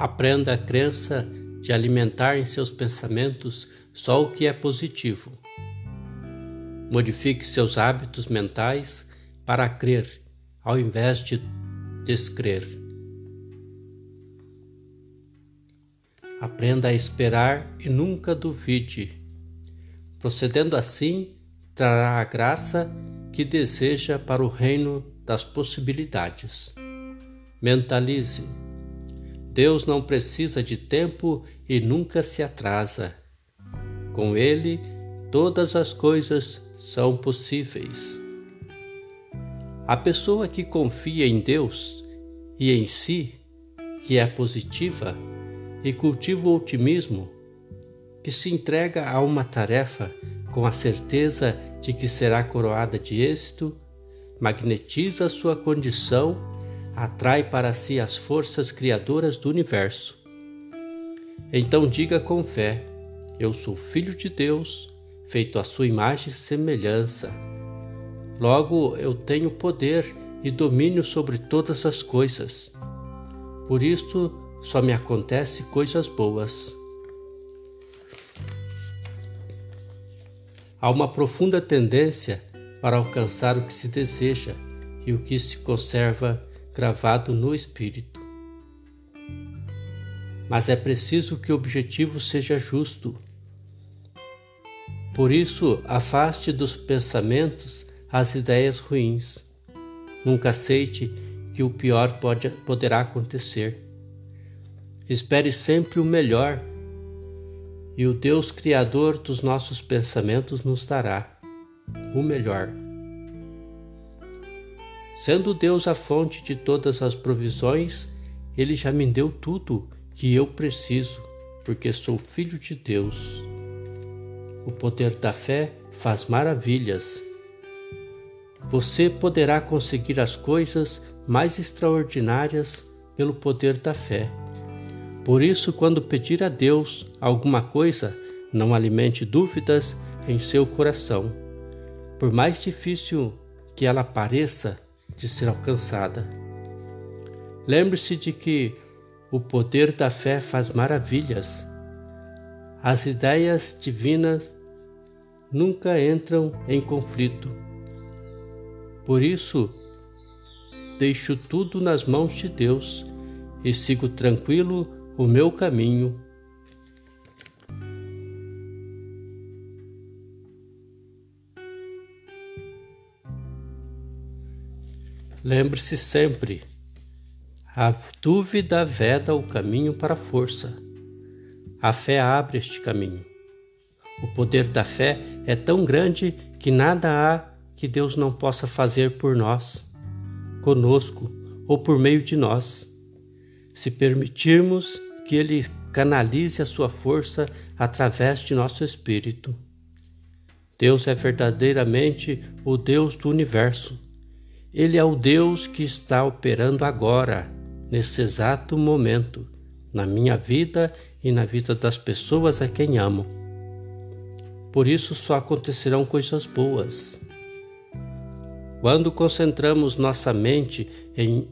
Aprenda a crença de alimentar em seus pensamentos só o que é positivo. Modifique seus hábitos mentais para crer, ao invés de descrer. Aprenda a esperar e nunca duvide. Procedendo assim, trará a graça que deseja para o reino das possibilidades. Mentalize. Deus não precisa de tempo e nunca se atrasa. Com Ele, todas as coisas são possíveis. A pessoa que confia em Deus e em si, que é positiva e cultiva o otimismo, que se entrega a uma tarefa com a certeza de que será coroada de êxito, magnetiza sua condição, atrai para si as forças criadoras do universo. Então diga com fé: Eu sou filho de Deus, feito à sua imagem e semelhança. Logo eu tenho poder e domínio sobre todas as coisas. Por isto só me acontece coisas boas. Há uma profunda tendência para alcançar o que se deseja e o que se conserva gravado no espírito. Mas é preciso que o objetivo seja justo. Por isso, afaste dos pensamentos as ideias ruins. Nunca aceite que o pior pode, poderá acontecer. Espere sempre o melhor e o Deus Criador dos nossos pensamentos nos dará o melhor. Sendo Deus a fonte de todas as provisões, Ele já me deu tudo que eu preciso, porque sou filho de Deus. O poder da fé faz maravilhas. Você poderá conseguir as coisas mais extraordinárias pelo poder da fé. Por isso, quando pedir a Deus alguma coisa, não alimente dúvidas em seu coração, por mais difícil que ela pareça de ser alcançada. Lembre-se de que o poder da fé faz maravilhas. As ideias divinas nunca entram em conflito. Por isso, deixo tudo nas mãos de Deus e sigo tranquilo o meu caminho. Lembre-se sempre, a dúvida veda o caminho para a força. A fé abre este caminho. O poder da fé é tão grande que nada há que Deus não possa fazer por nós, conosco ou por meio de nós. Se permitirmos que Ele canalize a sua força através de nosso espírito. Deus é verdadeiramente o Deus do universo. Ele é o Deus que está operando agora, nesse exato momento, na minha vida e na vida das pessoas a quem amo. Por isso só acontecerão coisas boas. Quando concentramos nossa mente em,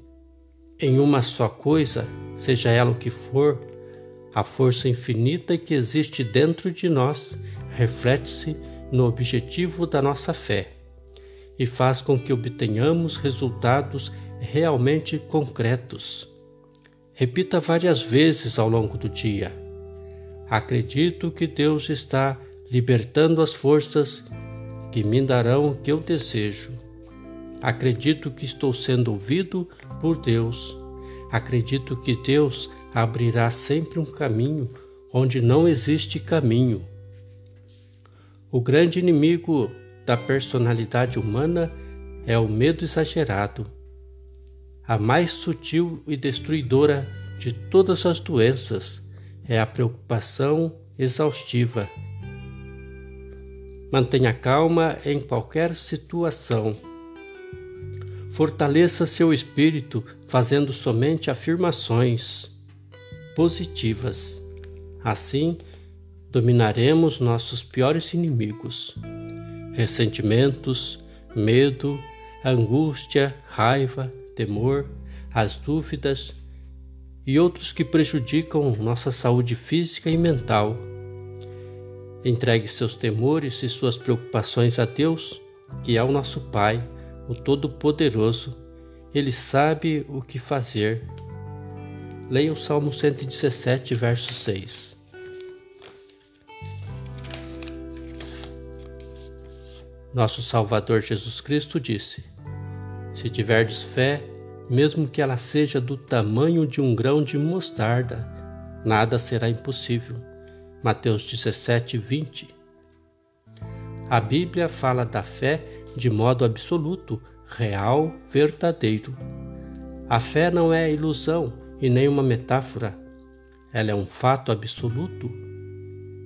em uma só coisa, seja ela o que for, a força infinita que existe dentro de nós reflete-se no objetivo da nossa fé e faz com que obtenhamos resultados realmente concretos. Repita várias vezes ao longo do dia. Acredito que Deus está libertando as forças que me darão o que eu desejo. Acredito que estou sendo ouvido por Deus. Acredito que Deus abrirá sempre um caminho onde não existe caminho. O grande inimigo da personalidade humana é o medo exagerado, a mais sutil e destruidora de todas as doenças é a preocupação exaustiva. Mantenha calma em qualquer situação. Fortaleça seu espírito fazendo somente afirmações positivas. Assim, dominaremos nossos piores inimigos: ressentimentos, medo, angústia, raiva, temor, as dúvidas e outros que prejudicam nossa saúde física e mental. Entregue seus temores e suas preocupações a Deus, que é o nosso Pai, o Todo-Poderoso. Ele sabe o que fazer. Leia o Salmo 117, verso 6. Nosso Salvador Jesus Cristo disse: Se tiverdes fé, mesmo que ela seja do tamanho de um grão de mostarda, nada será impossível. Mateus 17, 20. A Bíblia fala da fé de modo absoluto, real, verdadeiro. A fé não é ilusão e nem uma metáfora. Ela é um fato absoluto.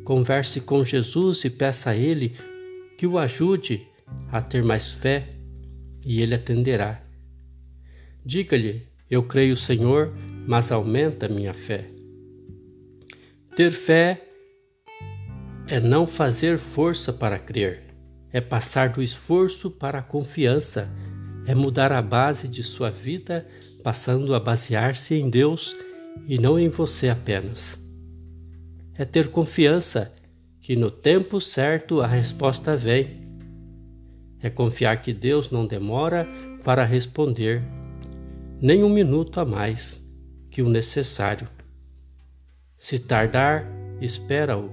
Converse com Jesus e peça a Ele que o ajude a ter mais fé e ele atenderá. Diga-lhe: Eu creio, Senhor, mas aumenta minha fé. Ter fé é não fazer força para crer, é passar do esforço para a confiança, é mudar a base de sua vida, passando a basear-se em Deus e não em você apenas. É ter confiança que no tempo certo a resposta vem. É confiar que Deus não demora para responder, nem um minuto a mais que o necessário. Se tardar, espera-o,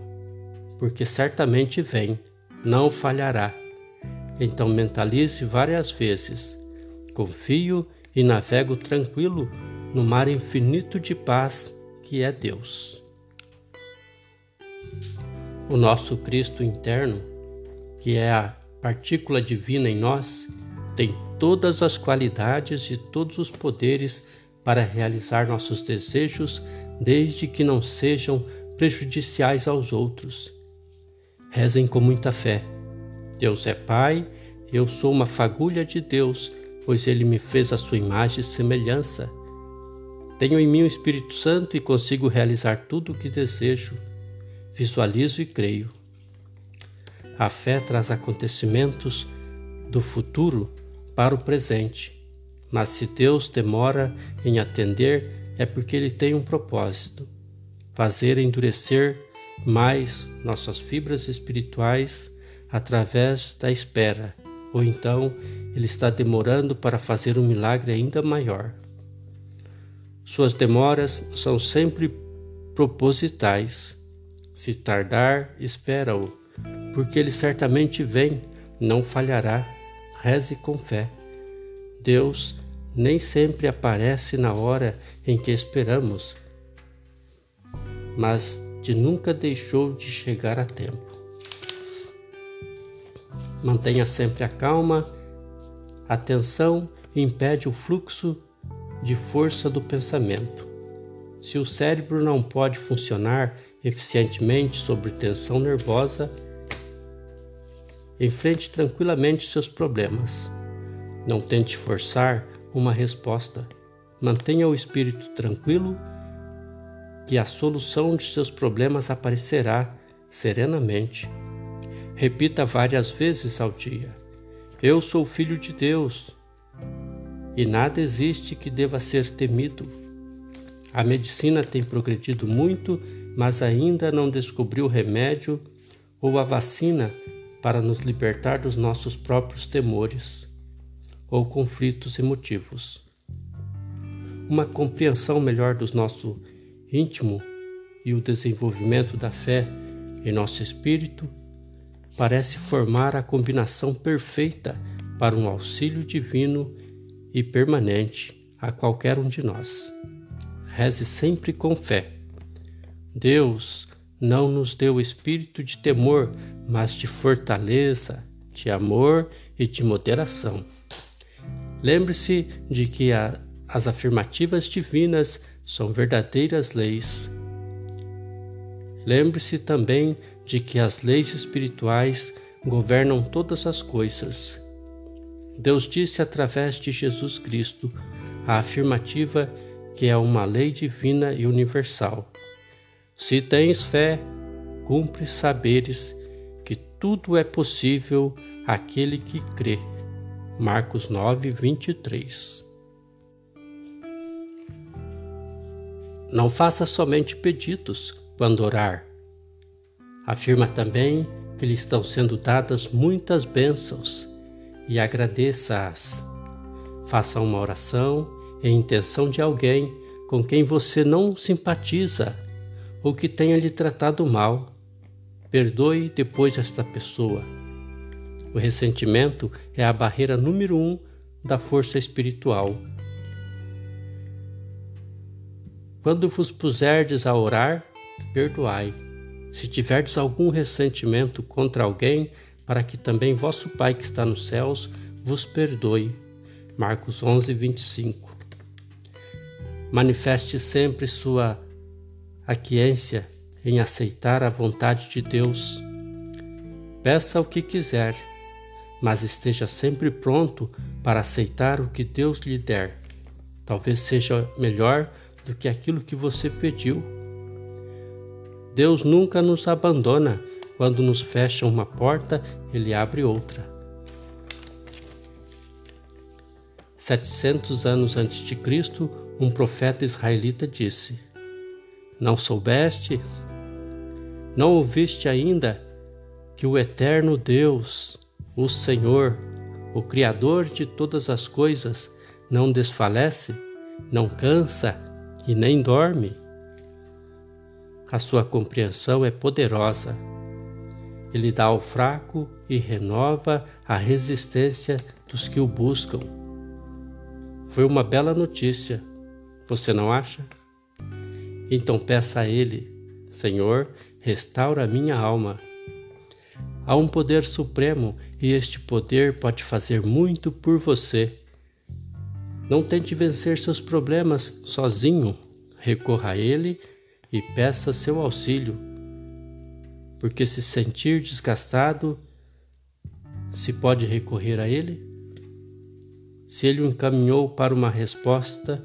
porque certamente vem, não falhará. Então mentalize várias vezes: confio e navego tranquilo no mar infinito de paz que é Deus. O nosso Cristo interno, que é a partícula divina em nós, tem todas as qualidades e todos os poderes para realizar nossos desejos, desde que não sejam prejudiciais aos outros. Rezem com muita fé. Deus é Pai, eu sou uma fagulha de Deus, pois Ele me fez a sua imagem e semelhança. Tenho em mim o Espírito Santo e consigo realizar tudo o que desejo visualizo e creio. A fé traz acontecimentos do futuro para o presente, mas se Deus demora em atender, é porque Ele tem um propósito: fazer endurecer mais nossas fibras espirituais através da espera, ou então Ele está demorando para fazer um milagre ainda maior. Suas demoras são sempre propositais se tardar, espera-o, porque ele certamente vem, não falhará. Reze com fé. Deus nem sempre aparece na hora em que esperamos, mas de nunca deixou de chegar a tempo. Mantenha sempre a calma, a tensão impede o fluxo de força do pensamento. Se o cérebro não pode funcionar eficientemente sob tensão nervosa, enfrente tranquilamente seus problemas. Não tente forçar uma resposta. Mantenha o espírito tranquilo que a solução de seus problemas aparecerá serenamente. Repita várias vezes ao dia: Eu sou filho de Deus e nada existe que deva ser temido. A medicina tem progredido muito mas ainda não descobriu o remédio ou a vacina para nos libertar dos nossos próprios temores ou conflitos emotivos. Uma compreensão melhor do nosso íntimo e o desenvolvimento da fé em nosso espírito parece formar a combinação perfeita para um auxílio divino e permanente a qualquer um de nós. Reze sempre com fé Deus não nos deu espírito de temor, mas de fortaleza, de amor e de moderação. Lembre-se de que a, as afirmativas divinas são verdadeiras leis. Lembre-se também de que as leis espirituais governam todas as coisas. Deus disse através de Jesus Cristo a afirmativa que é uma lei divina e universal. Se tens fé, cumpre saberes que tudo é possível àquele que crê. Marcos 9, 23. Não faça somente pedidos quando orar. Afirma também que lhe estão sendo dadas muitas bênçãos e agradeça-as. Faça uma oração em intenção de alguém com quem você não simpatiza ou que tenha lhe tratado mal. Perdoe depois esta pessoa. O ressentimento é a barreira número um da força espiritual. Quando vos puserdes a orar, perdoai. Se tiverdes algum ressentimento contra alguém, para que também vosso Pai que está nos céus vos perdoe. Marcos 11, 25. Manifeste sempre sua aquiência em aceitar a vontade de Deus. Peça o que quiser, mas esteja sempre pronto para aceitar o que Deus lhe der. Talvez seja melhor do que aquilo que você pediu. Deus nunca nos abandona. Quando nos fecha uma porta, ele abre outra. 700 anos antes de Cristo, um profeta israelita disse: Não soubeste? Não ouviste ainda que o eterno Deus, o Senhor, o Criador de todas as coisas, não desfalece, não cansa e nem dorme? A sua compreensão é poderosa. Ele dá ao fraco e renova a resistência dos que o buscam. Foi uma bela notícia, você não acha? Então peça a Ele, Senhor, restaura minha alma. Há um poder supremo e este poder pode fazer muito por você. Não tente vencer seus problemas sozinho, recorra a Ele e peça seu auxílio, porque se sentir desgastado, se pode recorrer a Ele? Se Ele o encaminhou para uma resposta,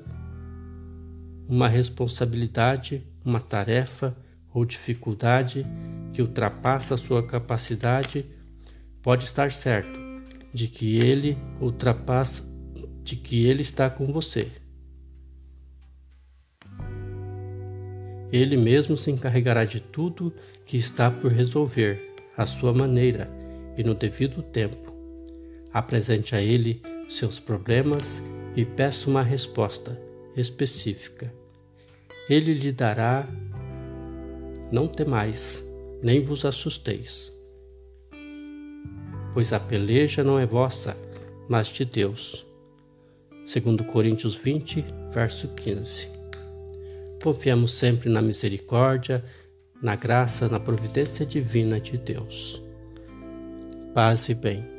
uma responsabilidade, uma tarefa ou dificuldade que ultrapassa sua capacidade, pode estar certo de que Ele ultrapassa, de que Ele está com você. Ele mesmo se encarregará de tudo que está por resolver, à sua maneira e no devido tempo. Apresente a Ele seus problemas e peça uma resposta específica. Ele lhe dará: Não temais, nem vos assusteis, pois a peleja não é vossa, mas de Deus. Segundo Coríntios 20, verso 15. Confiamos sempre na misericórdia, na graça, na providência divina de Deus. Paz e bem.